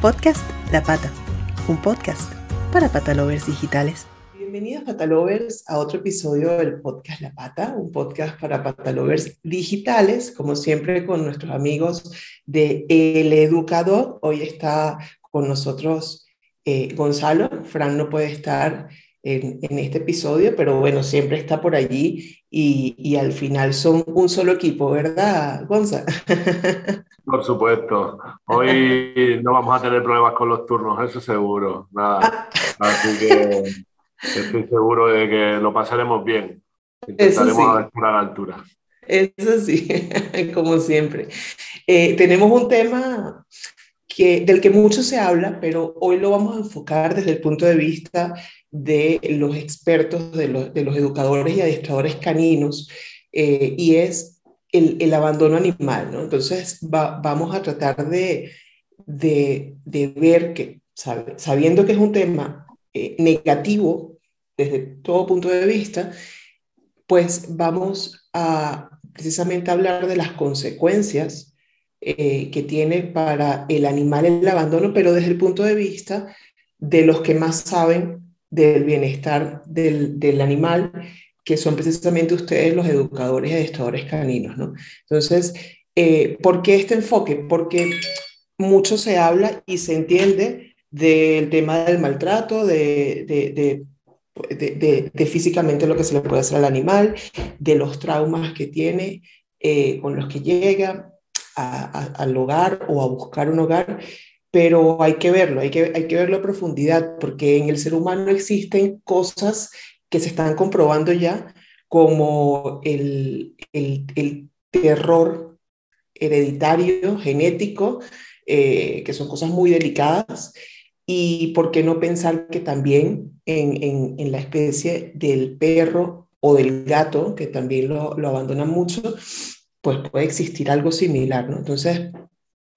Podcast La Pata, un podcast para patalovers digitales. Bienvenidos patalovers a otro episodio del podcast La Pata, un podcast para patalovers digitales, como siempre con nuestros amigos de El Educador. Hoy está con nosotros eh, Gonzalo, Fran no puede estar en, en, este episodio, pero bueno, siempre está por allí y, y al final son un solo equipo, ¿verdad, Gonzalo? Por supuesto. Hoy no vamos a tener problemas con los turnos, eso seguro. Nada. Así que estoy seguro de que lo pasaremos bien. Intentaremos sí. a la altura. Eso sí, como siempre. Eh, tenemos un tema que, del que mucho se habla, pero hoy lo vamos a enfocar desde el punto de vista de los expertos, de los, de los educadores y adiestradores caninos, eh, y es el, el abandono animal, ¿no? Entonces va, vamos a tratar de, de, de ver que, sabiendo que es un tema eh, negativo desde todo punto de vista, pues vamos a precisamente hablar de las consecuencias eh, que tiene para el animal el abandono, pero desde el punto de vista de los que más saben del bienestar del, animal que son precisamente ustedes los educadores y adestradores caninos, ¿no? Entonces, eh, ¿por qué este enfoque? Porque mucho se habla y se entiende del tema del maltrato, de, físicamente lo que se le puede hacer al animal, de los traumas que tiene eh, con los que llega al hogar o a buscar un hogar, pero hay que verlo, hay que, hay que verlo a profundidad, porque en el ser humano existen cosas que se están comprobando ya como el, el, el terror hereditario, genético, eh, que son cosas muy delicadas, y por qué no pensar que también en, en, en la especie del perro o del gato, que también lo, lo abandonan mucho, pues puede existir algo similar, ¿no? Entonces,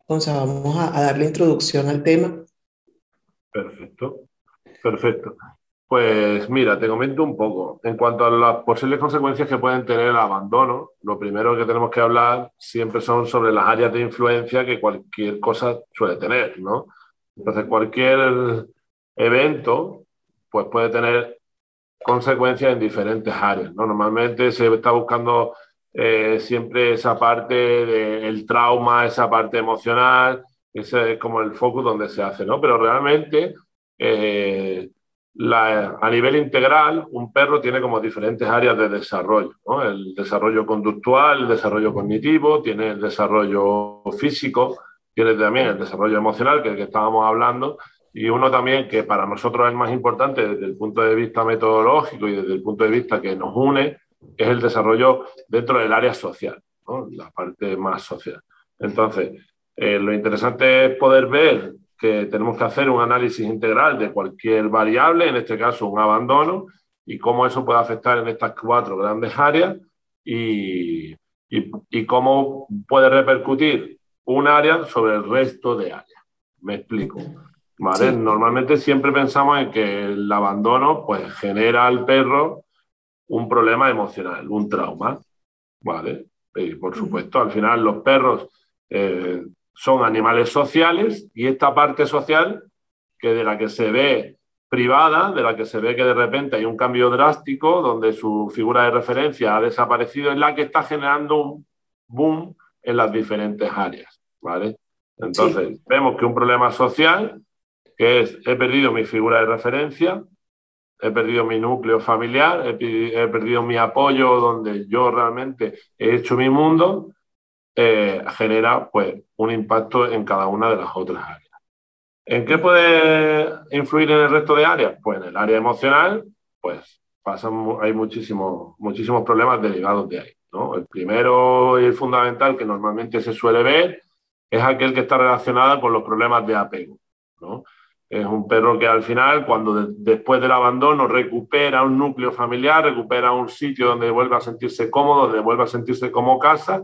vamos a, a darle introducción al tema. Perfecto, perfecto. Pues mira, te comento un poco. En cuanto a las posibles consecuencias que pueden tener el abandono, lo primero que tenemos que hablar siempre son sobre las áreas de influencia que cualquier cosa suele tener, ¿no? Entonces, cualquier evento pues puede tener consecuencias en diferentes áreas, ¿no? Normalmente se está buscando eh, siempre esa parte del trauma, esa parte emocional, ese es como el foco donde se hace, ¿no? Pero realmente... Eh, la, a nivel integral, un perro tiene como diferentes áreas de desarrollo, ¿no? El desarrollo conductual, el desarrollo cognitivo, tiene el desarrollo físico, tiene también el desarrollo emocional, que es el que estábamos hablando, y uno también que para nosotros es más importante desde el punto de vista metodológico y desde el punto de vista que nos une, es el desarrollo dentro del área social, ¿no? la parte más social. Entonces, eh, lo interesante es poder ver que tenemos que hacer un análisis integral de cualquier variable, en este caso un abandono, y cómo eso puede afectar en estas cuatro grandes áreas y, y, y cómo puede repercutir un área sobre el resto de áreas. Me explico. ¿Vale? Sí. Normalmente siempre pensamos en que el abandono pues, genera al perro un problema emocional, un trauma. ¿Vale? Y por supuesto, al final los perros eh, son animales sociales y esta parte social que de la que se ve privada, de la que se ve que de repente hay un cambio drástico donde su figura de referencia ha desaparecido, es la que está generando un boom en las diferentes áreas, ¿vale? Entonces, sí. vemos que un problema social, que es, he perdido mi figura de referencia, he perdido mi núcleo familiar, he, perdido mi apoyo donde yo realmente he hecho mi mundo, eh, genera pues, un impacto en cada una de las otras áreas. ¿En qué puede influir en el resto de áreas? Pues en el área emocional, pues pasan, hay muchísimos, muchísimos problemas derivados de ahí. ¿no? El primero y el fundamental que normalmente se suele ver es aquel que está relacionado con los problemas de apego. ¿no? Es un perro que al final, cuando de, después del abandono recupera un núcleo familiar, recupera un sitio donde vuelve a sentirse cómodo, donde vuelve a sentirse como casa,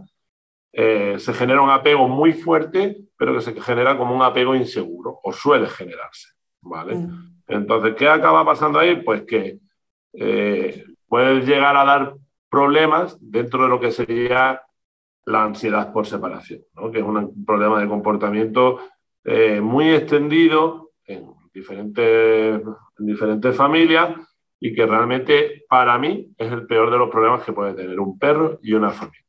eh, se genera un apego muy fuerte, pero que se genera como un apego inseguro, o suele generarse. ¿vale? Mm. Entonces, ¿qué acaba pasando ahí? Pues que eh, puede llegar a dar problemas dentro de lo que sería la ansiedad por separación, ¿no? que es un problema de comportamiento eh, muy extendido en diferentes, en diferentes familias y que realmente para mí es el peor de los problemas que puede tener un perro y una familia.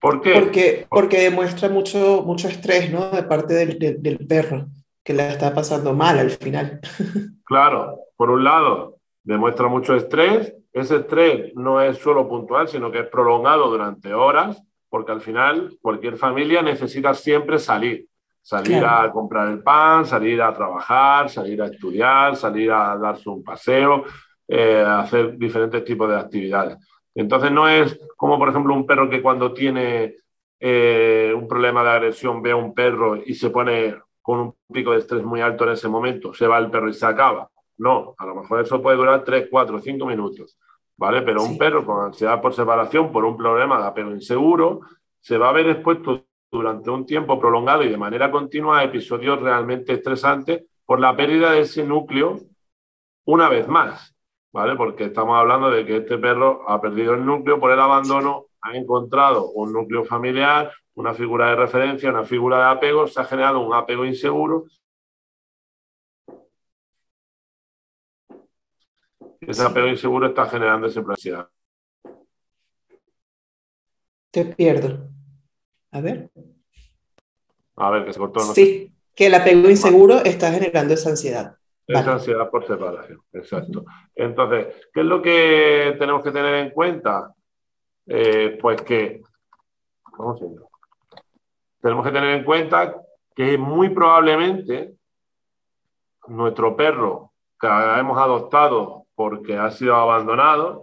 ¿Por qué? Porque, porque demuestra mucho, mucho estrés ¿no? de parte del, del, perro, que la está pasando mal al final. Claro, por un lado, demuestra mucho estrés. Ese estrés no es solo puntual, sino que es prolongado durante horas, porque al final cualquier familia necesita siempre salir. Salir a comprar el pan, salir a trabajar, salir a estudiar, salir a darse un paseo, eh, hacer diferentes tipos de actividades. Entonces no es como, por ejemplo, un perro que cuando tiene eh, un problema de agresión ve a un perro y se pone con un pico de estrés muy alto en ese momento, se va el perro y se acaba. No, a lo mejor eso puede durar 3, 4, 5 minutos, ¿vale? Pero un perro con ansiedad por separación, por un problema de apego inseguro, se va a ver expuesto durante un tiempo prolongado y de manera continua a episodios realmente estresantes por la pérdida de ese núcleo una vez más. ¿vale? Porque estamos hablando de que este perro ha perdido el núcleo por el abandono, ha encontrado un núcleo familiar, una figura de referencia, una figura de apego, se ha generado un apego inseguro. Ese apego inseguro está generando esa ansiedad. Te pierdo. A ver. A ver, que se cortó. sí, que el apego inseguro está generando esa ansiedad. Esa ansiedad por separación, exacto. Entonces, ¿qué es lo que tenemos que tener en cuenta? Eh, pues que, vamos a tenemos que tener en cuenta que muy probablemente nuestro perro que hemos adoptado porque ha sido abandonado,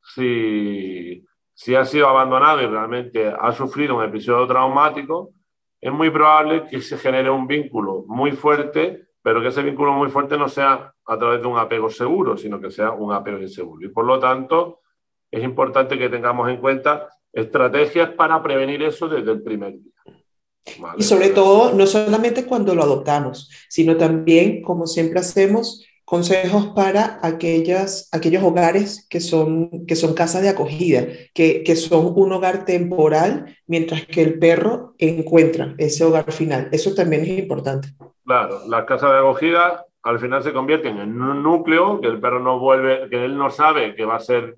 si, si ha sido abandonado y realmente ha sufrido un episodio traumático, es muy probable que se genere un vínculo muy fuerte pero que ese vínculo muy fuerte no sea a través de un apego seguro, sino que sea un apego inseguro. Y por lo tanto, es importante que tengamos en cuenta estrategias para prevenir eso desde el primer día. Y sobre todo, no solamente cuando lo adoptamos, sino también, como siempre hacemos, consejos para aquellas, aquellos hogares que son, que son casas de acogida, que, que son un hogar temporal, mientras que el perro encuentra ese hogar final. Eso también es importante. Claro, las casas de acogida al final se convierten en un núcleo que el perro no vuelve, que él no sabe que va a ser,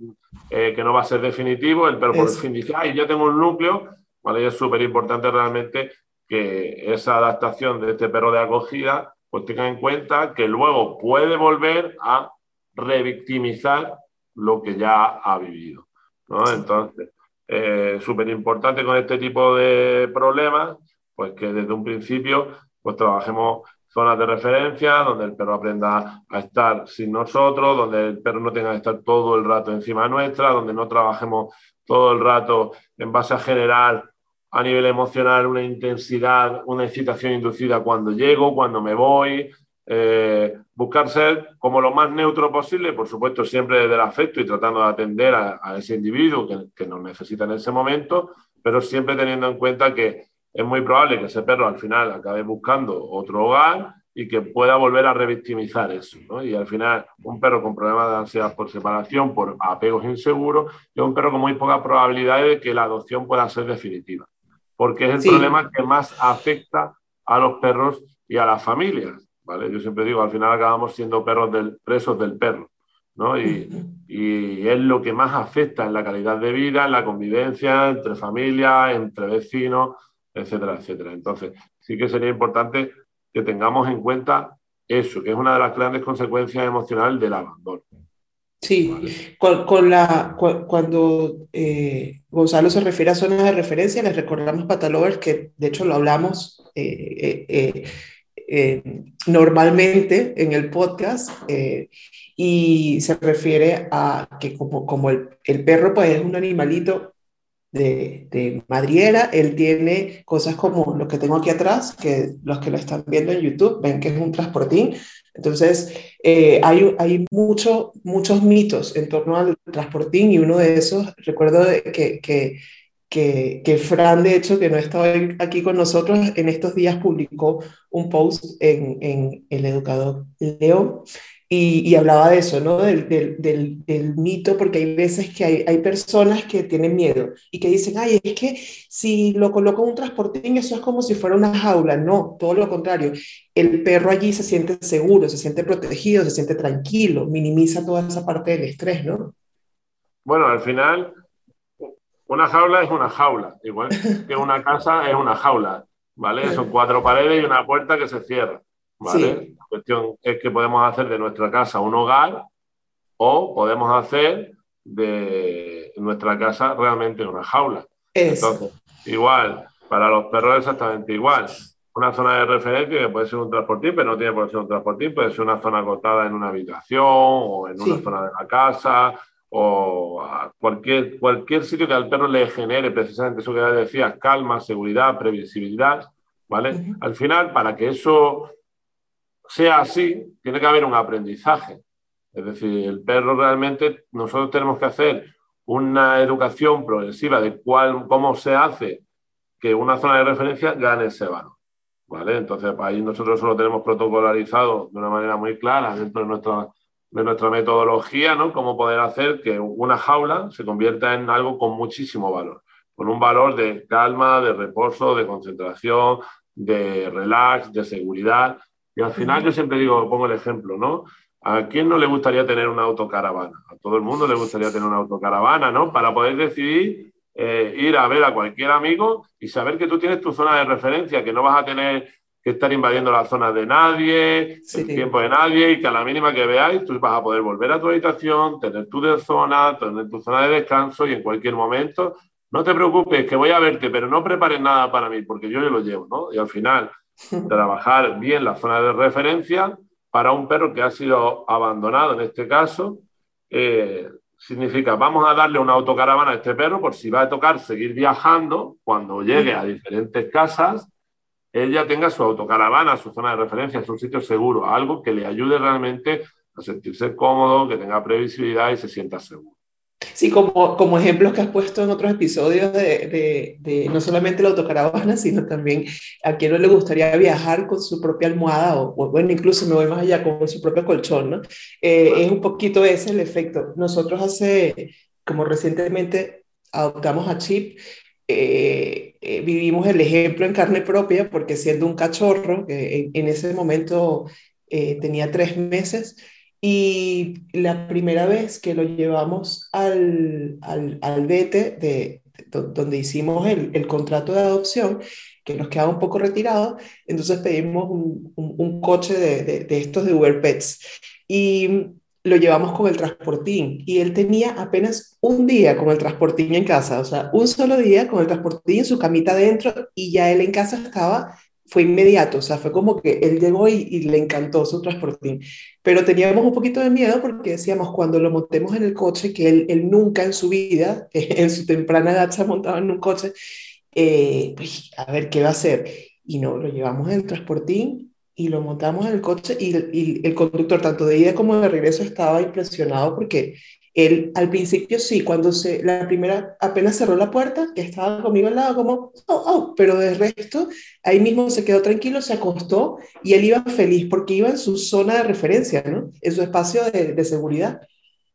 eh, que no va a ser definitivo, el perro por fin dice, ay, ya tengo un núcleo, ¿vale? Y es súper importante realmente que esa adaptación de este perro de acogida, pues tenga en cuenta que luego puede volver a revictimizar lo que ya ha vivido, ¿no? Entonces, eh, súper importante con este tipo de problemas, pues que desde un principio pues trabajemos zonas de referencia, donde el perro aprenda a estar sin nosotros, donde el perro no tenga que estar todo el rato encima nuestra, donde no trabajemos todo el rato en base a generar a nivel emocional una intensidad, una excitación inducida cuando llego, cuando me voy, eh, buscar ser como lo más neutro posible, por supuesto siempre desde el afecto y tratando de atender a, ese individuo que, nos necesita en ese momento, pero siempre teniendo en cuenta que es muy probable que ese perro al final acabe buscando otro hogar y que pueda volver a revictimizar eso. Y al final, un perro con problemas de ansiedad por separación, por apegos inseguros, es un perro con muy pocas probabilidades de que la adopción pueda ser definitiva, porque es el problema que más afecta a los perros y a las familias. ¿vale? Yo siempre digo, al final acabamos siendo perros del, presos del perro. ¿no? Y, y, es lo que más afecta en la calidad de vida, en la convivencia entre familias, entre vecinos, etcétera, etcétera. Entonces, sí que sería importante que tengamos en cuenta eso, que es una de las grandes consecuencias emocionales del abandono. Sí, con, la, cuando eh, Gonzalo se refiere a zonas de referencia, les recordamos Patalovers que de hecho lo hablamos eh, eh, normalmente en el podcast y se refiere a que como, como el, el, perro pues es un animalito de, madriera. Él tiene cosas como lo que tengo aquí atrás, que los que lo están viendo en YouTube ven que es un transportín. Entonces, eh, hay, hay mucho, muchos mitos en torno al transportín y uno de esos, recuerdo que, que, que, Fran, de hecho, que no estaba aquí con nosotros, en estos días publicó un post en, en El Educador León Y, hablaba de eso, ¿no? Del, del, del, mito, porque hay veces que hay, hay, personas que tienen miedo y que dicen, ay, es que si lo coloco en un transportín, eso es como si fuera una jaula. No, todo lo contrario. El perro allí se siente seguro, se siente protegido, se siente tranquilo, minimiza toda esa parte del estrés, ¿no? Bueno, al final, una jaula es una jaula, igual que una casa es una jaula, ¿vale? Son cuatro paredes y una puerta que se cierra. ¿Vale? La cuestión es que podemos hacer de nuestra casa un hogar o podemos hacer de nuestra casa realmente una jaula. Entonces, igual, para los perros exactamente igual. Una zona de referencia que puede ser un transportín, pero no tiene por qué ser un transportín, puede ser una zona acotada en una habitación o en una zona de la casa o a cualquier, cualquier sitio que al perro le genere precisamente eso que ya decías, calma, seguridad, previsibilidad, ¿vale? Al final, para que eso sea así, tiene que haber un aprendizaje. Es decir, el perro realmente, nosotros tenemos que hacer una educación progresiva de cuál, cómo se hace que una zona de referencia gane ese valor. ¿vale? Entonces, ahí nosotros solo tenemos protocolarizado de una manera muy clara dentro de nuestra, de nuestra metodología, ¿no? Cómo poder hacer que una jaula se convierta en algo con muchísimo valor, con un valor de calma, de reposo, de concentración, de relax, de seguridad. Y al final yo siempre digo, pongo el ejemplo, ¿no? ¿A quién no le gustaría tener una autocaravana? A todo el mundo le gustaría tener una autocaravana, ¿no? Para poder decidir eh, ir a ver a cualquier amigo y saber que tú tienes tu zona de referencia, que no vas a tener que estar invadiendo la zona de nadie, el tiempo de nadie, y que a la mínima que veáis, tú vas a poder volver a tu habitación, tener tu de zona, tener tu zona de descanso y en cualquier momento, no te preocupes, que voy a verte, pero no prepares nada para mí, porque yo, yo lo llevo, ¿no? Y al final, trabajar bien la zona de referencia para un perro que ha sido abandonado en este caso, eh, significa vamos a darle una autocaravana a este perro por si va a tocar seguir viajando cuando llegue a diferentes casas, él ya tenga su autocaravana, su zona de referencia, su sitio seguro, algo que le ayude realmente a sentirse cómodo, que tenga previsibilidad y se sienta seguro. Sí, como, como ejemplos que has puesto en otros episodios de, de, no solamente la autocaravana, sino también a quien no le gustaría viajar con su propia almohada o, bueno, incluso me voy más allá con su propio colchón, ¿no? Eh, es un poquito ese el efecto. Nosotros hace, como recientemente adoptamos a Chip, eh, eh, vivimos el ejemplo en carne propia porque siendo un cachorro, que en, en ese momento tenía tres meses, y la primera vez que lo llevamos al, al, al vete de, donde hicimos el, el, contrato de adopción, que nos quedaba un poco retirado, entonces pedimos un, un, coche de, de, de, estos de Uber Pets. Y lo llevamos con el transportín. Y él tenía apenas un día con el transportín en casa, o sea, un solo día con el transportín en su camita adentro y ya él en casa estaba fue inmediato, o sea, fue como que él llegó y, le encantó su transportín, pero teníamos un poquito de miedo porque decíamos, cuando lo montemos en el coche, que él, él nunca en su vida, en su temprana edad se ha montado en un coche, eh, pues, a ver qué va a hacer. Y no, lo llevamos en el transportín y lo montamos en el coche y, y el conductor, tanto de ida como de regreso, estaba impresionado porque él al principio sí, cuando se, la primera apenas cerró la puerta, que estaba conmigo al lado, como, oh, oh, pero de resto, ahí mismo se quedó tranquilo, se acostó y él iba feliz porque iba en su zona de referencia, ¿no? En su espacio de, de seguridad.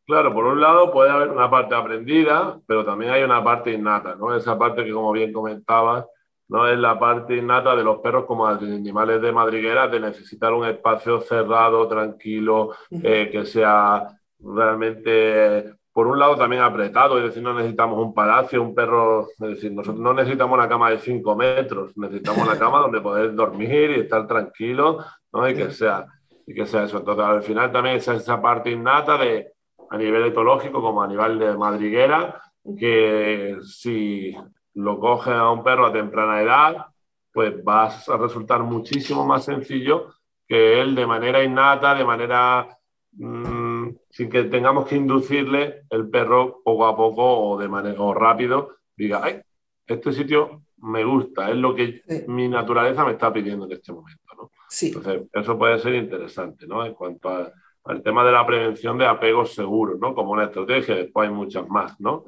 Claro, por un lado puede haber una parte aprendida, pero también hay una parte innata, ¿no? Esa parte que, como bien comentabas, no es la parte innata de los perros como animales de madriguera, de necesitar un espacio cerrado, tranquilo, eh, que sea realmente, por un lado, también apretado, es decir, no necesitamos un palacio, un perro, es decir, nosotros no necesitamos una cama de 5 metros, necesitamos una cama donde poder dormir y estar tranquilo, ¿no? Y que sea, y que sea eso. Entonces, al final también es esa parte innata de, a nivel etológico como a nivel de madriguera, que si lo coge a un perro a temprana edad, pues va a resultar muchísimo más sencillo que él de manera innata, de manera Mm, sin que tengamos que inducirle el perro poco a poco o de manera rápido, diga, ay, este sitio me gusta, es lo que mi naturaleza me está pidiendo en este momento. ¿no? Entonces, eso puede ser interesante, ¿no? En cuanto al tema de la prevención de apegos seguros, ¿no? Como una estrategia, después hay muchas más, ¿no?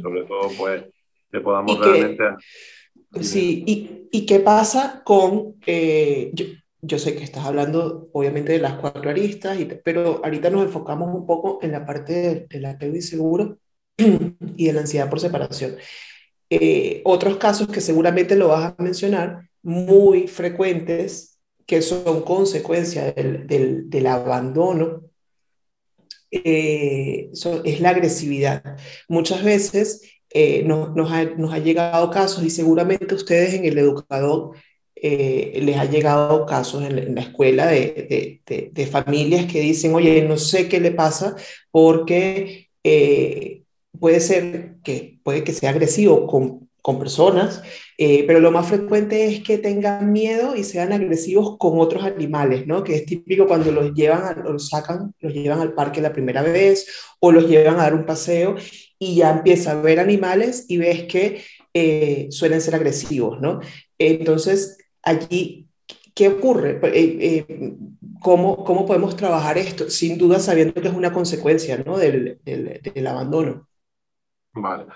Sobre todo, pues, que podamos realmente... Sí, y, y, qué pasa con... Eh, yo sé que estás hablando obviamente de las cuatro aristas, pero ahorita nos enfocamos un poco en la parte del, apego inseguro y de la ansiedad por separación. Eh, otros casos que seguramente lo vas a mencionar, muy frecuentes, que son consecuencia del, del, abandono, eh, es la agresividad. Muchas veces eh, nos, ha, nos, ha, llegado casos y seguramente ustedes en el educador eh, les ha llegado casos en, la escuela de, de, familias que dicen, oye, no sé qué le pasa porque eh, puede ser que, puede que sea agresivo con, con personas, eh, pero lo más frecuente es que tengan miedo y sean agresivos con otros animales, ¿no? Que es típico cuando los llevan, los sacan, los llevan al parque la primera vez o los llevan a dar un paseo y ya empieza a ver animales y ves que suelen ser agresivos, ¿no? Entonces, allí, ¿qué ocurre? Eh, eh, ¿cómo, ¿cómo, podemos trabajar esto? Sin duda sabiendo que es una consecuencia ¿no? del, del, abandono. Vale.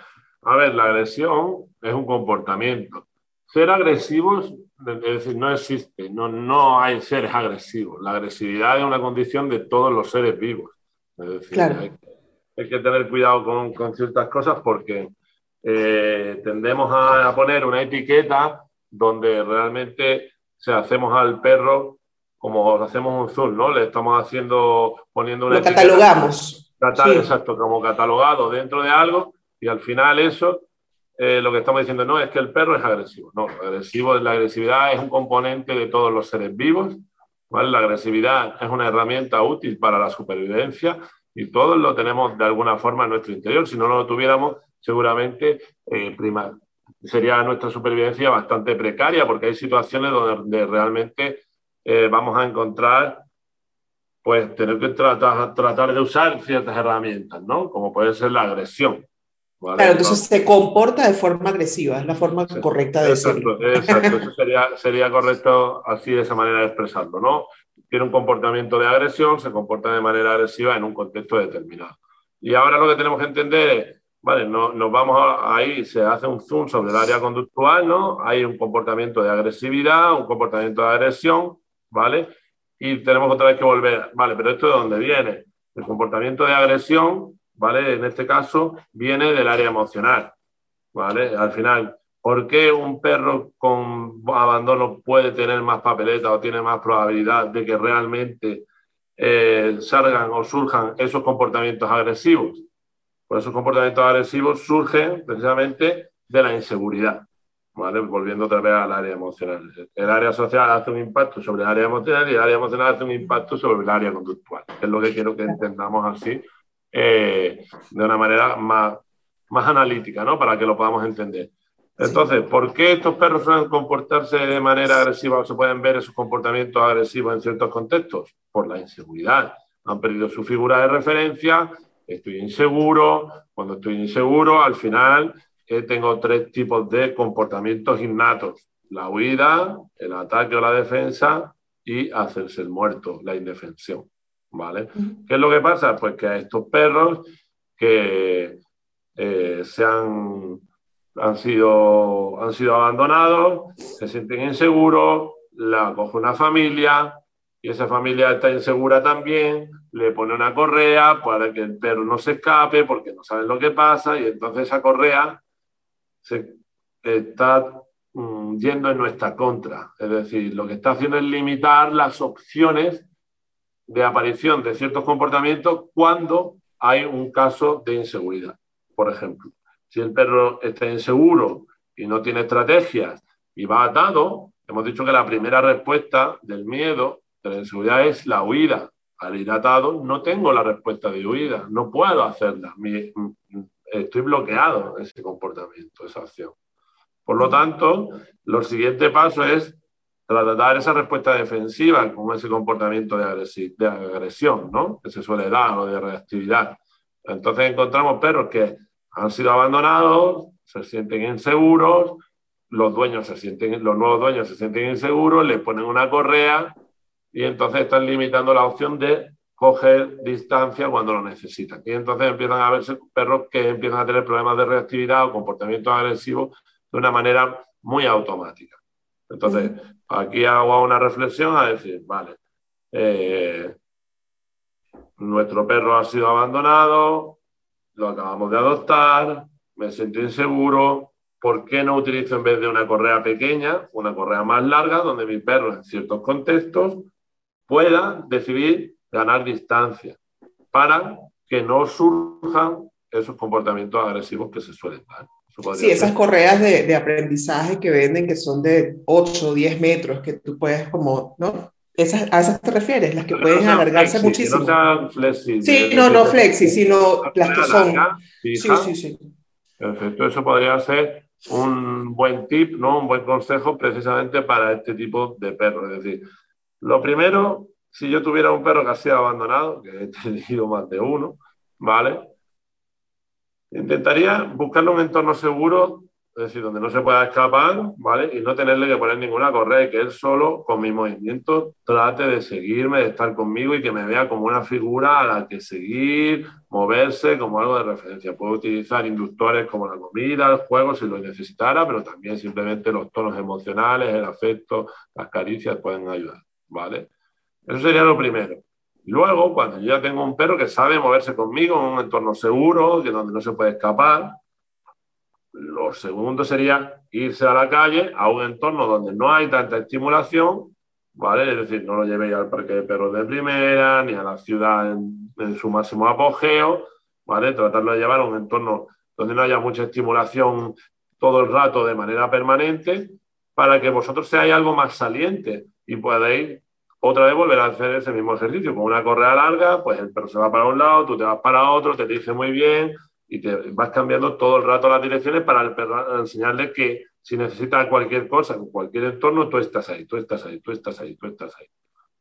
A ver, la agresión es un comportamiento. Ser agresivos, es decir, no existe, no, no hay seres agresivos. La agresividad es una condición de todos los seres vivos. Es decir, claro. hay, que tener cuidado con, con ciertas cosas porque eh, tendemos a, a, poner una etiqueta donde realmente se hacemos al perro como hacemos un zoom, ¿no? Le estamos haciendo, poniendo una... Lo catalogamos. Exacto, como catalogado dentro de algo y al final eso, eh, lo que estamos diciendo no es que el perro es agresivo, no, agresivo, la agresividad es un componente de todos los seres vivos, ¿vale? La agresividad es una herramienta útil para la supervivencia y todos lo tenemos de alguna forma en nuestro interior, si no lo tuviéramos seguramente eh, sería nuestra supervivencia bastante precaria porque hay situaciones donde realmente eh, vamos a encontrar, pues tener que tratar, tratar de usar ciertas herramientas, ¿no? Como puede ser la agresión. Claro, entonces se comporta de forma agresiva, es la forma correcta de exacto, Exacto, eso sería, sería correcto así de esa manera de expresarlo, ¿no? Tiene un comportamiento de agresión, se comporta de manera agresiva en un contexto determinado. Y ahora lo que tenemos que entender es Vale, no, nos vamos ahí, se hace un zoom sobre el área conductual, ¿no? Hay un comportamiento de agresividad, un comportamiento de agresión, ¿vale? Y tenemos otra vez que volver, vale, pero ¿esto de dónde viene? El comportamiento de agresión, ¿vale? En este caso, viene del área emocional, ¿vale? Al final, ¿por qué un perro con abandono puede tener más papeleta o tiene más probabilidad de que realmente eh, salgan o surjan esos comportamientos agresivos? Por esos comportamientos agresivos surgen precisamente de la inseguridad. ¿vale? Volviendo otra vez al área emocional. El área social hace un impacto sobre el área emocional y el área emocional hace un impacto sobre el área conductual. Es lo que quiero que entendamos así, eh, de una manera más, más analítica, ¿no? Para que lo podamos entender. Entonces, ¿por qué estos perros suelen comportarse de manera agresiva o se pueden ver esos comportamientos agresivos en ciertos contextos? Por la inseguridad. Han perdido su figura de referencia, estoy inseguro, cuando estoy inseguro, al final eh, tengo tres tipos de comportamientos innatos. La huida, el ataque o la defensa y hacerse el muerto, la indefensión. ¿Vale? ¿Qué es lo que pasa? Pues que a estos perros que eh, se han, han, sido, han sido abandonados, se sienten inseguros, la coge una familia, y esa familia está insegura también, le pone una correa para que el perro no se escape porque no saben lo que pasa y entonces esa correa se está mm, yendo en nuestra contra. Es decir, lo que está haciendo es limitar las opciones de aparición de ciertos comportamientos cuando hay un caso de inseguridad. Por ejemplo, si el perro está inseguro y no tiene estrategias y va atado, hemos dicho que la primera respuesta del miedo la inseguridad es la huida. Al ir atado no tengo la respuesta de huida, no puedo hacerla. estoy bloqueado ese comportamiento, esa acción. Por lo tanto, lo siguiente paso es tratar esa respuesta defensiva como ese comportamiento de, de agresión, ¿no? Que se suele dar o de reactividad. Entonces encontramos perros que han sido abandonados, se sienten inseguros, los dueños se sienten, los nuevos dueños se sienten inseguros, les ponen una correa y entonces están limitando la opción de coger distancia cuando lo necesitan. Y entonces empiezan a verse perros que empiezan a tener problemas de reactividad o comportamiento agresivo de una manera muy automática. Entonces, aquí hago una reflexión a decir, vale, eh, nuestro perro ha sido abandonado, lo acabamos de adoptar, me siento inseguro, ¿por qué no utilizo en vez de una correa pequeña, una correa más larga, donde mi perro en ciertos contextos pueda decidir ganar distancia para que no surjan esos comportamientos agresivos que se suelen dar? Sí, esas correas de, aprendizaje que venden que son de 8 o 10 metros, que tú puedes como, ¿no? ¿Esas, ¿A esas te refieres? Las que pueden alargarse muchísimo. no sean flexi. Sí, no, no flexi, sino las que son. sí, sí, sí. Perfecto, eso podría ser un buen tip, ¿no? Un buen consejo precisamente para este tipo de perros. Es decir, lo primero, si yo tuviera un perro que ha sido abandonado, que he tenido más de uno, ¿vale? Intentaría buscarle un entorno seguro, es decir, donde no se pueda escapar, ¿vale? Y no tenerle que poner ninguna correa y que él solo, con mis movimientos, trate de seguirme, de estar conmigo y que me vea como una figura a la que seguir, moverse como algo de referencia. Puedo utilizar inductores como la comida, el juego, si lo necesitara, pero también simplemente los tonos emocionales, el afecto, las caricias pueden ayudar, ¿vale? Eso sería lo primero. Luego, cuando yo ya tengo un perro que sabe moverse conmigo en un entorno seguro, que donde no se puede escapar, lo segundo sería irse a la calle, a un entorno donde no hay tanta estimulación, ¿vale? Es decir, no lo llevéis al parque de perros de primera, ni a la ciudad en, en su máximo apogeo, ¿vale? Tratarlo de llevar a un entorno donde no haya mucha estimulación todo el rato de manera permanente, para que vosotros seáis algo más saliente y podáis otra vez volver a hacer ese mismo ejercicio con una correa larga, pues el perro se va para un lado, tú te vas para otro, te dice muy bien y te vas cambiando todo el rato las direcciones para el perro enseñarle que si necesita cualquier cosa, cualquier entorno, tú estás ahí, tú estás ahí, tú estás ahí, tú estás ahí.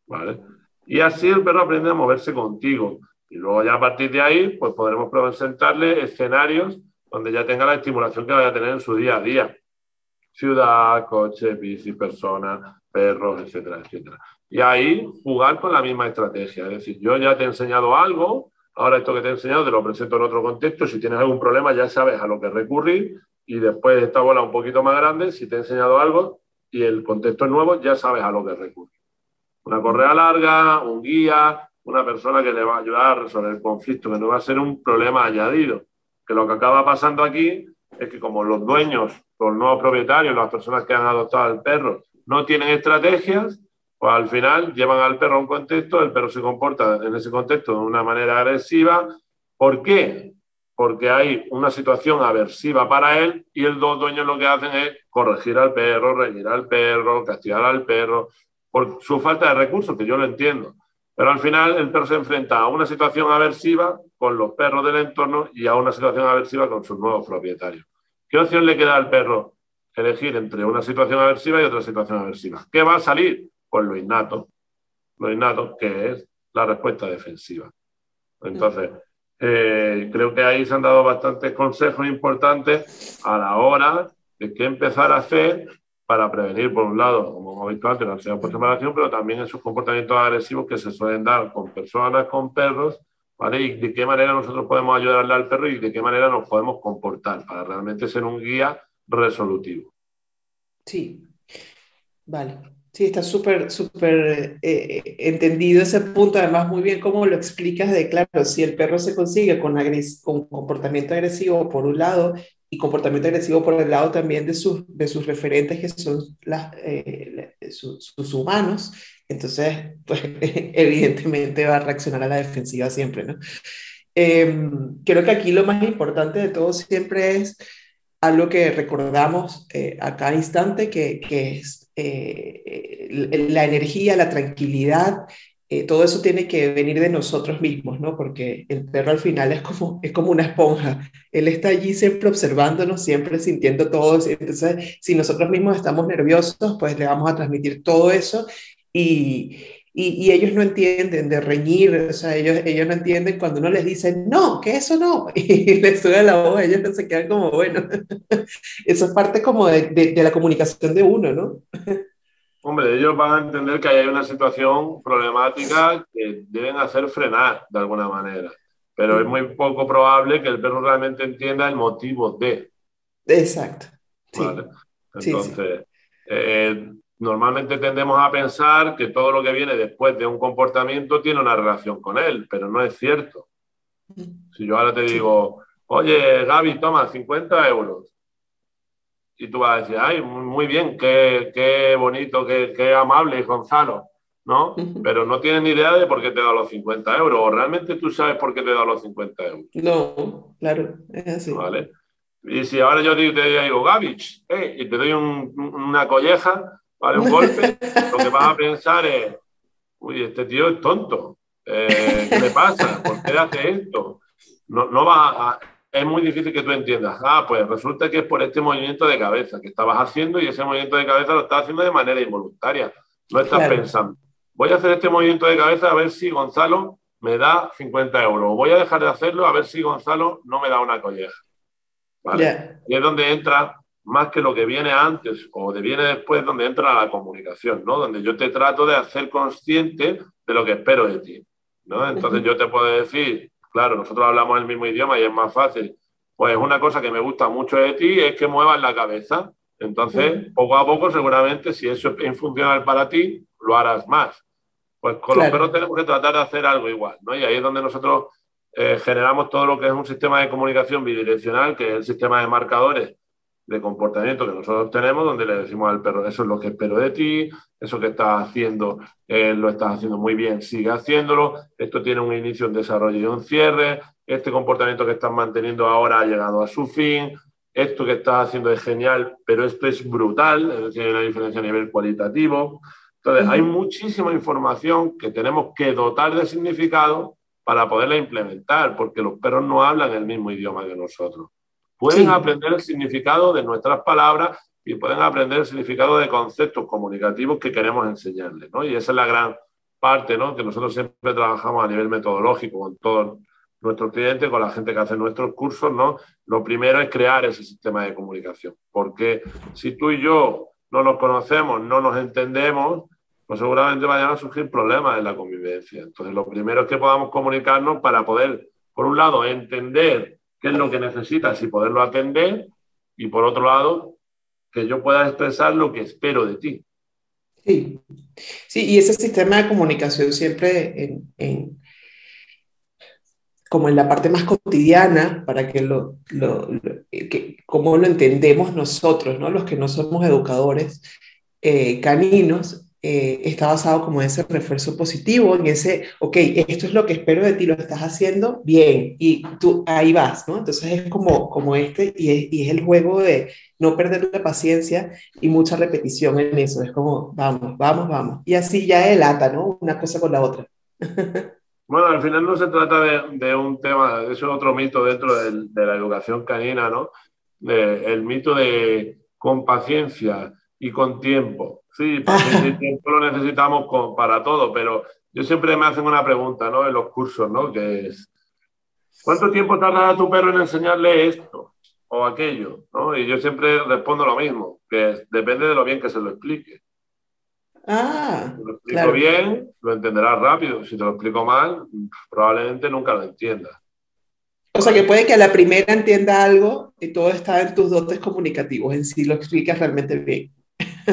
¿Vale? Y así el perro aprende a moverse contigo. Y luego ya a partir de ahí, pues podremos presentarle escenarios donde ya tenga la estimulación que vaya a tener en su día a día. Ciudad, coche, bici, persona, perros, etcétera, etcétera y ahí jugar con la misma estrategia. Es decir, yo ya te he enseñado algo, ahora esto que te he enseñado te lo presento en otro contexto, si tienes algún problema ya sabes a lo que recurrir y después esta bola un poquito más grande, si te he enseñado algo y el contexto es nuevo, ya sabes a lo que recurrir. Una correa larga, un guía, una persona que le va a ayudar a resolver el conflicto, que no va a ser un problema añadido. Que lo que acaba pasando aquí es que como los dueños, los nuevos propietarios, las personas que han adoptado al perro, no tienen estrategias, pues al final llevan al perro a un contexto, el perro se comporta en ese contexto de una manera agresiva. ¿Por qué? Porque hay una situación aversiva para él y el dos dueños lo que hacen es corregir al perro, reñir al perro, castigar al perro, por su falta de recursos, que yo lo entiendo. Pero al final el perro se enfrenta a una situación aversiva con los perros del entorno y a una situación aversiva con sus nuevos propietarios. ¿Qué opción le queda al perro? Elegir entre una situación aversiva y otra situación aversiva. ¿Qué va a salir? Pues lo innato, lo innato, que es la respuesta defensiva. Entonces, eh, creo que ahí se han dado bastantes consejos importantes a la hora de qué empezar a hacer para prevenir, por un lado, como hemos visto antes, la ansiedad por separación, pero también esos comportamientos agresivos que se suelen dar con personas, con perros, ¿vale? Y de qué manera nosotros podemos ayudarle al perro y de qué manera nos podemos comportar para realmente ser un guía resolutivo. Sí, vale. Sí, está súper, súper eh, entendido ese punto, además muy bien cómo lo explicas de, claro, si el perro se consigue con, con comportamiento agresivo por un lado y comportamiento agresivo por el lado también de sus, de sus referentes que son las, eh, sus, humanos, entonces, pues evidentemente va a reaccionar a la defensiva siempre, ¿no? Em, creo que aquí lo más importante de todo siempre es algo que recordamos eh, a cada instante, que, que es eh, la energía, la tranquilidad, eh, todo eso tiene que venir de nosotros mismos, ¿no? Porque el perro al final es como, es como una esponja. Él está allí siempre observándonos, siempre sintiendo todo. Entonces, si nosotros mismos estamos nerviosos, pues le vamos a transmitir todo eso y, y, ellos no entienden de reñir, o sea, ellos, ellos no entienden cuando uno les dice, no, que eso no, y les sube la voz, ellos se quedan como, bueno, eso es parte como de, de, la comunicación de uno, ¿no? Hombre, ellos van a entender que hay una situación problemática que deben hacer frenar de alguna manera, pero es muy poco probable que el perro realmente entienda el motivo de. Exacto. ¿vale? Entonces, eh, normalmente tendemos a pensar que todo lo que viene después de un comportamiento tiene una relación con él, pero no es cierto. Si yo ahora te digo, oye, Gaby, toma 50 euros. Y tú vas a decir, ay, muy bien, qué, qué bonito, qué, qué amable, Gonzalo. ¿no? Pero no tienes ni idea de por qué te da los 50 euros, o realmente tú sabes por qué te da los 50 euros. No, claro, es así. ¿Vale? Y si ahora yo te, digo, Gavich, eh, y te doy una colleja, ¿vale? Un golpe, lo que vas a pensar es, uy, este tío es tonto, eh, ¿qué le pasa? ¿Por qué hace esto? No, no va a, es muy difícil que tú entiendas, ah, pues resulta que es por este movimiento de cabeza que estabas haciendo y ese movimiento de cabeza lo estás haciendo de manera involuntaria, no estás pensando voy a hacer este movimiento de cabeza a ver si Gonzalo me da 50 euros. Voy a dejar de hacerlo a ver si Gonzalo no me da una colleja. ¿Vale? Y es donde entra, más que lo que viene antes o de viene después, donde entra la comunicación, ¿no? Donde yo te trato de hacer consciente de lo que espero de ti, ¿no? Entonces yo te puedo decir, claro, nosotros hablamos el mismo idioma y es más fácil. Pues una cosa que me gusta mucho de ti es que muevas la cabeza. Entonces, poco a poco, seguramente, si eso es funcional para ti, lo harás más. Pues con los perros tenemos que tratar de hacer algo igual, ¿no? Y ahí es donde nosotros eh, generamos todo lo que es un sistema de comunicación bidireccional, que es el sistema de marcadores de comportamiento que nosotros tenemos, donde le decimos al perro, eso es lo que espero de ti, eso que estás haciendo, eh, lo estás haciendo muy bien, sigue haciéndolo, esto tiene un inicio, un desarrollo y un cierre, este comportamiento que estás manteniendo ahora ha llegado a su fin, esto que estás haciendo es genial, pero esto es brutal, es decir, hay una diferencia a nivel cualitativo. Entonces, hay muchísima información que tenemos que dotar de significado para poderla implementar, porque los perros no hablan el mismo idioma que nosotros. Pueden aprender el significado de nuestras palabras y pueden aprender el significado de conceptos comunicativos que queremos enseñarles, ¿no? Y esa es la gran parte, ¿no? Que nosotros siempre trabajamos a nivel metodológico con todos nuestros clientes, con la gente que hace nuestros cursos, ¿no? Lo primero es crear ese sistema de comunicación, porque si tú y yo no nos conocemos, no nos entendemos, pues seguramente vayan a surgir problemas en la convivencia. Entonces, lo primero es que podamos comunicarnos para poder, por un lado, entender qué es lo que necesitas y poderlo atender, y por otro lado, que yo pueda expresar lo que espero de ti. Sí, sí y ese sistema de comunicación siempre en, como en la parte más cotidiana, para que lo, lo, que, como lo entendemos nosotros, ¿no? los que no somos educadores eh, caninos, eh, está basado como en ese refuerzo positivo, en ese, ok, esto es lo que espero de ti, lo estás haciendo bien, y tú ahí vas, ¿no? Entonces es como, como este, y es, y es el juego de no perder la paciencia y mucha repetición en eso, es como, vamos, vamos, vamos, y así ya elata, ¿no? Una cosa con la otra. Bueno, al final no se trata de, de un tema, eso es otro mito dentro de, de la educación canina, ¿no? De, el mito de con paciencia y con tiempo. Sí, porque el tiempo lo necesitamos para todo, pero yo siempre me hacen una pregunta, ¿no? En los cursos, ¿no? Que es, ¿cuánto tiempo tarda tu perro en enseñarle esto o aquello? ¿no? Y yo siempre respondo lo mismo, que depende de lo bien que se lo explique. Ah, si lo explico bien, lo entenderás rápido. Si te lo explico mal, probablemente nunca lo entiendas. O sea, que puede que a la primera entienda algo y todo está en tus dotes comunicativos, en si lo explicas realmente bien.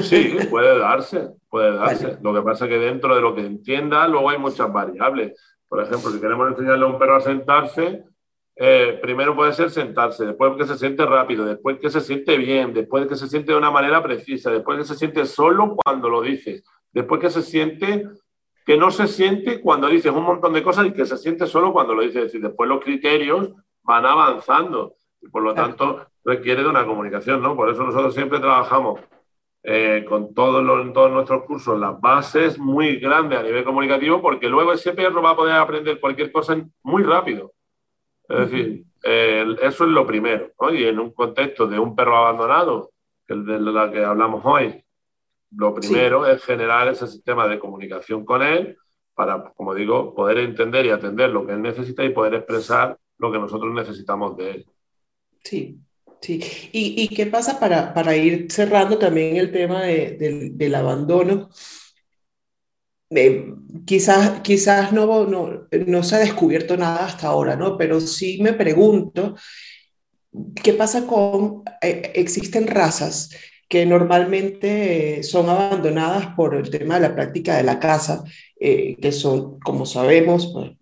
Sí, puede darse, puede darse. Lo que pasa es que dentro de lo que entienda, luego hay muchas variables. Por ejemplo, si queremos enseñarle a un perro a sentarse, eh, primero puede ser sentarse, después que se siente rápido, después que se siente bien, después que se siente de una manera precisa, después que se siente solo cuando lo dices, después que se siente que no se siente cuando dices un montón de cosas y que se siente solo cuando lo dices. Es decir, después los criterios van avanzando y por lo tanto requiere de una comunicación, ¿no? Por eso nosotros siempre trabajamos eh, con todos, los, todos nuestros cursos las bases muy grandes a nivel comunicativo, porque luego ese perro va a poder aprender cualquier cosa muy rápido. Es decir, eh, eso es lo primero. Y en un contexto de un perro abandonado, que es de la que hablamos hoy, lo primero es generar ese sistema de comunicación con él para, como digo, poder entender y atender lo que él necesita y poder expresar lo que nosotros necesitamos de él. Sí, Sí, ¿y, qué pasa para, para, ir cerrando también el tema del abandono? Eh, quizás quizás no, no, no, se ha descubierto nada hasta ahora, ¿no? Pero sí me pregunto, ¿qué pasa con, eh, existen razas que normalmente son abandonadas por el tema de la práctica de la caza, eh, que son, como sabemos, pues,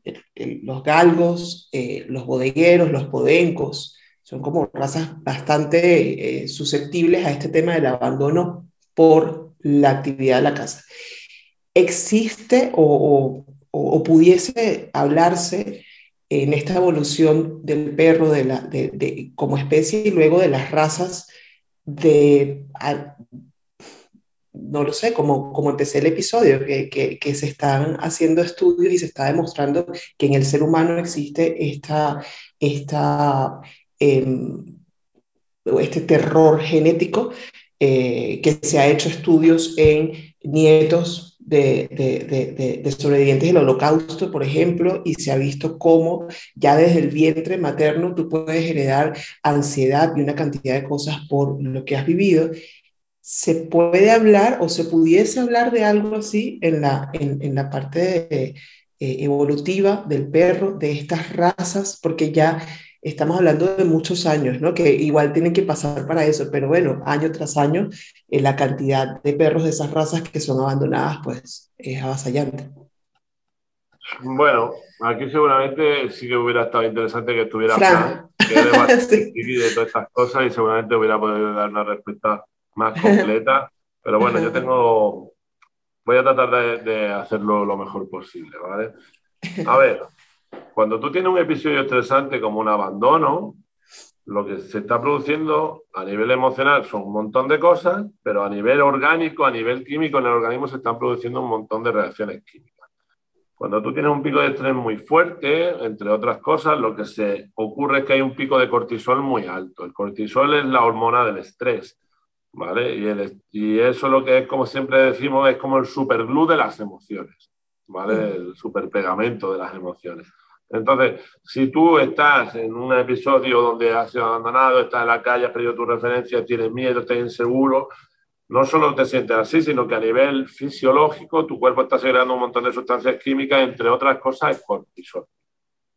los galgos, eh, los bodegueros, los podencos, son como razas bastante susceptibles a este tema del abandono por la actividad de la caza. ¿Existe o, o pudiese hablarse en esta evolución del perro de la, de, como especie y luego de las razas de, no lo sé, como, como empecé el episodio, que, que, que, se están haciendo estudios y se está demostrando que en el ser humano existe esta, esta, em, este terror genético, eh, que se ha hecho estudios en nietos de, sobrevivientes del holocausto, por ejemplo, y se ha visto cómo ya desde el vientre materno tú puedes heredar ansiedad y una cantidad de cosas por lo que has vivido. ¿Se puede hablar o se pudiese hablar de algo así en la, en la parte eh, evolutiva del perro, de estas razas? Porque ya estamos hablando de muchos años, ¿no? Que igual tienen que pasar para eso, pero bueno, año tras año, eh, la cantidad de perros de esas razas que son abandonadas, pues es avasallante. Bueno, aquí seguramente sí que hubiera estado interesante que estuviera Fran, que de todas estas cosas y seguramente hubiera podido dar una respuesta más completa. Pero bueno, yo tengo, voy a tratar de, de hacerlo lo mejor posible, ¿vale? A ver, cuando tú tienes un episodio estresante como un abandono, lo que se está produciendo a nivel emocional son un montón de cosas, pero a nivel orgánico, a nivel químico, en el organismo se están produciendo un montón de reacciones químicas. Cuando tú tienes un pico de estrés muy fuerte, entre otras cosas, lo que se ocurre es que hay un pico de cortisol muy alto. El cortisol es la hormona del estrés, ¿vale? Y, el, y eso lo que es, como siempre decimos, es como el superglue de las emociones, ¿vale? El superpegamento de las emociones. Entonces, si tú estás en un episodio donde has sido abandonado, estás en la calle, has perdido tu referencia, tienes miedo, estás inseguro, no solo te sientes así, sino que a nivel fisiológico tu cuerpo está segregando un montón de sustancias químicas, entre otras cosas el cortisol.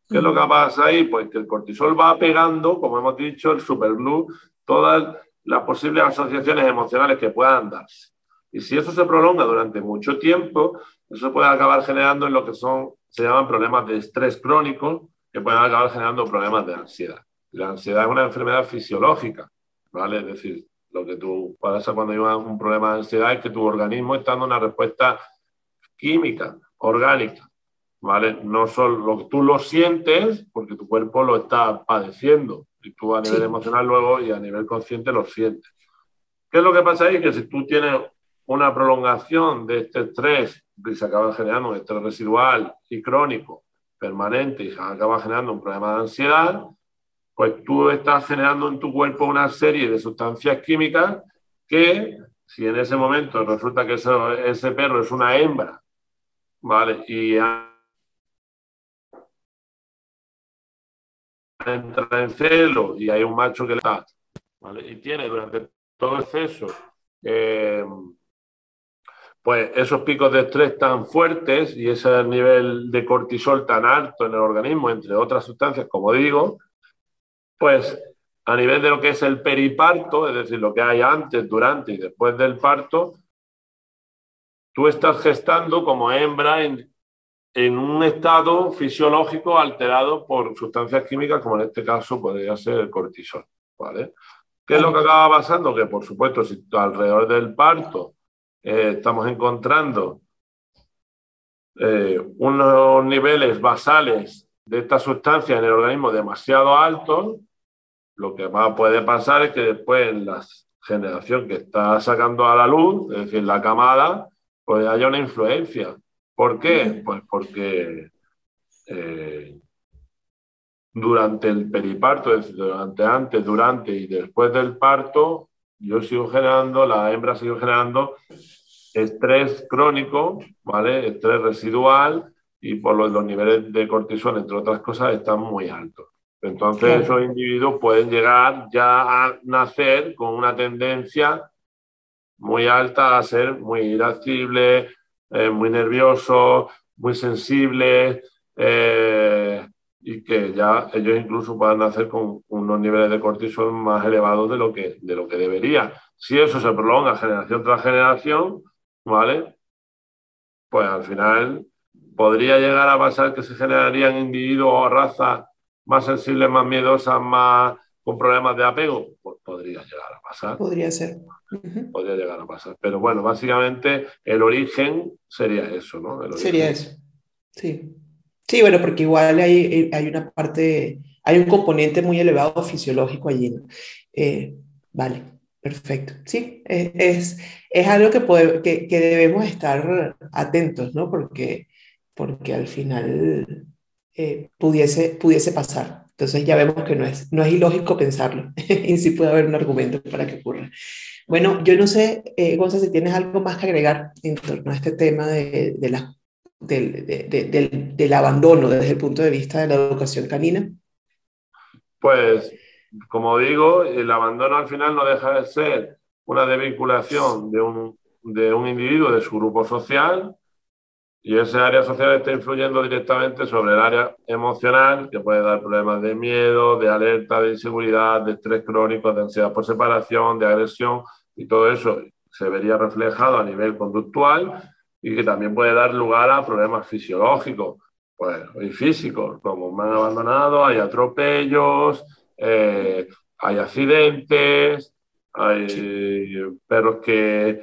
¿Qué es lo que pasa ahí? Pues que el cortisol va pegando, como hemos dicho, el superglue, todas las posibles asociaciones emocionales que puedan darse. Y si eso se prolonga durante mucho tiempo, eso puede acabar generando en lo que son se llaman problemas de estrés crónico que pueden acabar generando problemas de ansiedad. La ansiedad es una enfermedad fisiológica, ¿vale? Es decir, lo que tú pasa cuando hay un problema de ansiedad es que tu organismo está dando una respuesta química, orgánica, ¿vale? No solo lo que tú lo sientes, porque tu cuerpo lo está padeciendo, y tú a nivel emocional luego y a nivel consciente lo sientes. ¿Qué es lo que pasa ahí? Que si tú tienes una prolongación de este estrés acaba generando un estrés residual y crónico permanente y se acaba generando un problema de ansiedad, pues tú estás generando en tu cuerpo una serie de sustancias químicas que, si en ese momento resulta que ese perro es una hembra, ¿vale? Y entra en celo y hay un macho que le da, ¿vale? Y tiene durante todo el exceso eh, pues esos picos de estrés tan fuertes y ese nivel de cortisol tan alto en el organismo, entre otras sustancias, como digo, pues a nivel de lo que es el periparto, es decir, lo que hay antes, durante y después del parto, tú estás gestando como hembra en, un estado fisiológico alterado por sustancias químicas, como en este caso podría ser el cortisol. ¿vale? ¿Qué es lo que acaba pasando? Que, por supuesto, si alrededor del parto eh, estamos encontrando eh, unos niveles basales de esta sustancia en el organismo demasiado altos, lo que más puede pasar es que después en la generación que está sacando a la luz, es decir, la camada, pues haya una influencia. ¿Por qué? Pues porque eh, durante el periparto, es decir, durante antes, durante y después del parto, yo sigo generando, la hembra sigue generando estrés crónico, ¿vale? Estrés residual y por los, los niveles de cortisol, entre otras cosas, están muy altos. Entonces, esos individuos pueden llegar ya a nacer con una tendencia muy alta a ser muy irascible, eh, muy nervioso, muy sensible, eh, y que ya ellos incluso puedan nacer con unos niveles de cortisol más elevados de lo que, de lo que debería Si eso se prolonga generación tras generación, ¿vale? Pues al final podría llegar a pasar que se generarían individuos o razas más sensibles, más miedosas, más con problemas de apego. Pues podría llegar a pasar. Podría ser. Podría llegar a pasar. Pero bueno, básicamente el origen sería eso, ¿no? Sería eso. Sí. Sí, bueno, porque igual hay, hay una parte, hay un componente muy elevado fisiológico allí. Eh, vale, perfecto. Sí, es, es algo que, puede, que, debemos estar atentos, ¿no? Porque, porque al final eh, pudiese, pudiese pasar. Entonces ya vemos que no es, no es ilógico pensarlo y sí puede haber un argumento para que ocurra. Bueno, yo no sé, eh, Gonzalo, si tienes algo más que agregar en torno a este tema de, de la, del, de, del, del abandono desde el punto de vista de la educación canina. Pues, como digo, el abandono al final no deja de ser una desvinculación de un, de un individuo de su grupo social y ese área social está influyendo directamente sobre el área emocional, que puede dar problemas de miedo, de alerta, de inseguridad, de estrés crónico, de ansiedad por separación, de agresión, y todo eso se vería reflejado a nivel conductual y que también puede dar lugar a problemas fisiológicos pues, y físicos, como me han abandonado, hay atropellos, eh, hay accidentes, hay perros que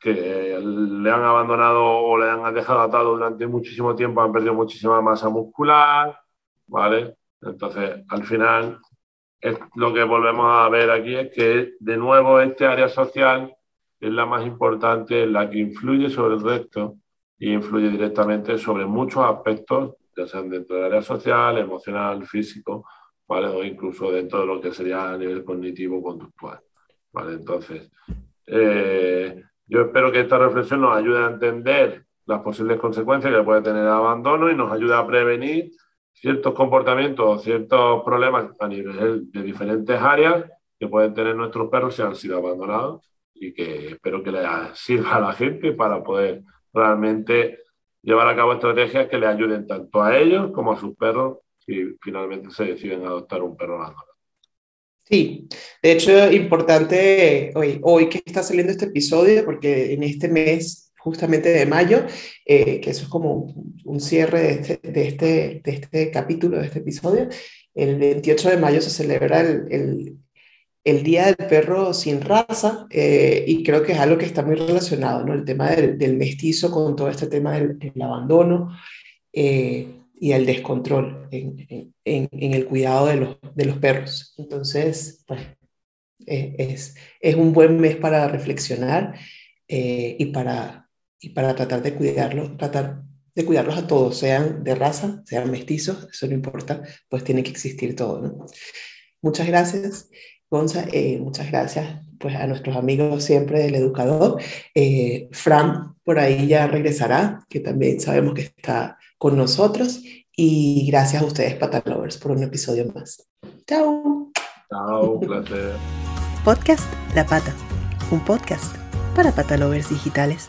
que le han abandonado o le han dejado atado durante muchísimo tiempo, han perdido muchísima masa muscular, ¿vale? Entonces, al final, es lo que volvemos a ver aquí es que, de nuevo, este área social es la más importante, la que influye sobre el resto y influye directamente sobre muchos aspectos, ya sean dentro del área social, emocional, físico, O incluso dentro de lo que sería a nivel cognitivo-conductual, ¿vale? Entonces, eh, yo espero que esta reflexión nos ayude a entender las posibles consecuencias que puede tener el abandono y nos ayude a prevenir ciertos comportamientos o ciertos problemas a nivel de diferentes áreas que pueden tener nuestros perros si han sido abandonados y que espero que les sirva a la gente para poder realmente llevar a cabo estrategias que le ayuden tanto a ellos como a sus perros si finalmente se deciden adoptar un perro abandonado. Sí, de hecho, importante hoy, hoy que está saliendo este episodio, porque en este mes, justamente de mayo, eh, que eso es como un cierre de este, de, este, de este capítulo, de este episodio, el 28 de mayo se celebra el, el, el Día del Perro sin raza, eh, y creo que es algo que está muy relacionado, ¿no? El tema del, del mestizo con todo este tema del, del abandono. Eh, y el descontrol en, en, en, el cuidado de los, de los perros. Entonces, pues, es, es un buen mes para reflexionar eh, y, para, y para tratar de cuidarlos, tratar de cuidarlos a todos, sean de raza, sean mestizos, eso no importa, pues tiene que existir todo, ¿no? Muchas gracias, Gonza, eh, muchas gracias pues a nuestros amigos siempre del educador. Eh, Fran por ahí ya regresará, que también sabemos que está con nosotros. Y gracias a ustedes, Patalovers, por un episodio más. Chao. Chao, placer. Podcast La Pata, un podcast para patalovers digitales.